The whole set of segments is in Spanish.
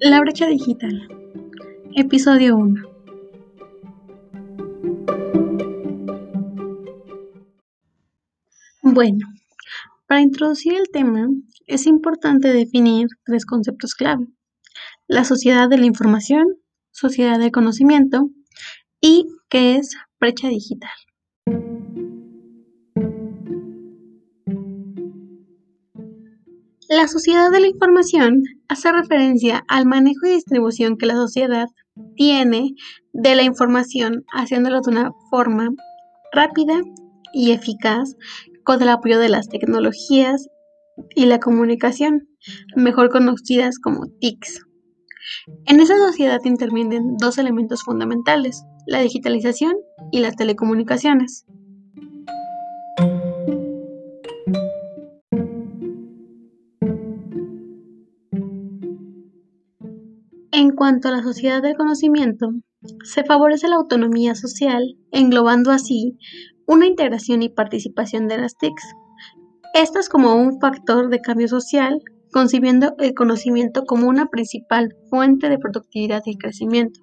La brecha digital. Episodio 1. Bueno, para introducir el tema es importante definir tres conceptos clave. La sociedad de la información, sociedad del conocimiento y qué es brecha digital. La sociedad de la información hace referencia al manejo y distribución que la sociedad tiene de la información, haciéndolo de una forma rápida y eficaz con el apoyo de las tecnologías y la comunicación, mejor conocidas como TICs. En esa sociedad intervienen dos elementos fundamentales, la digitalización y las telecomunicaciones. Cuanto a la sociedad del conocimiento, se favorece la autonomía social, englobando así una integración y participación de las TICs. Estas como un factor de cambio social, concibiendo el conocimiento como una principal fuente de productividad y crecimiento.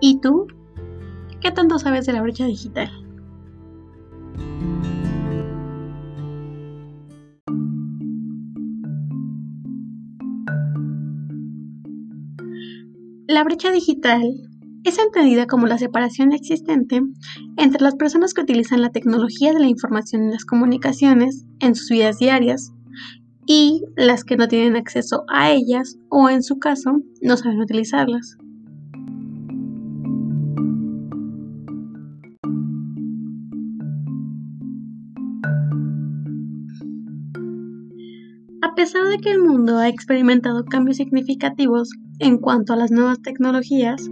¿Y tú? ¿Qué tanto sabes de la brecha digital? La brecha digital es entendida como la separación existente entre las personas que utilizan la tecnología de la información y las comunicaciones en sus vidas diarias y las que no tienen acceso a ellas o en su caso no saben utilizarlas. A pesar de que el mundo ha experimentado cambios significativos en cuanto a las nuevas tecnologías,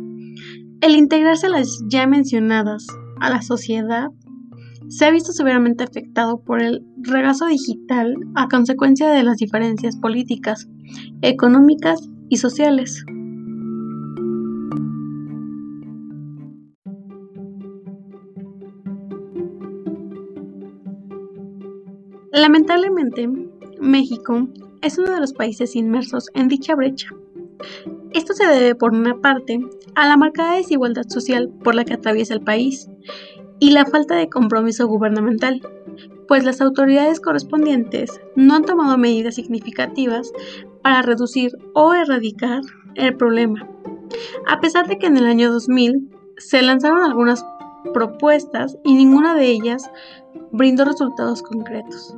el integrarse a las ya mencionadas a la sociedad se ha visto severamente afectado por el regazo digital a consecuencia de las diferencias políticas, económicas y sociales. Lamentablemente, México es uno de los países inmersos en dicha brecha. Esto se debe, por una parte, a la marcada desigualdad social por la que atraviesa el país y la falta de compromiso gubernamental, pues las autoridades correspondientes no han tomado medidas significativas para reducir o erradicar el problema, a pesar de que en el año 2000 se lanzaron algunas propuestas y ninguna de ellas brindó resultados concretos.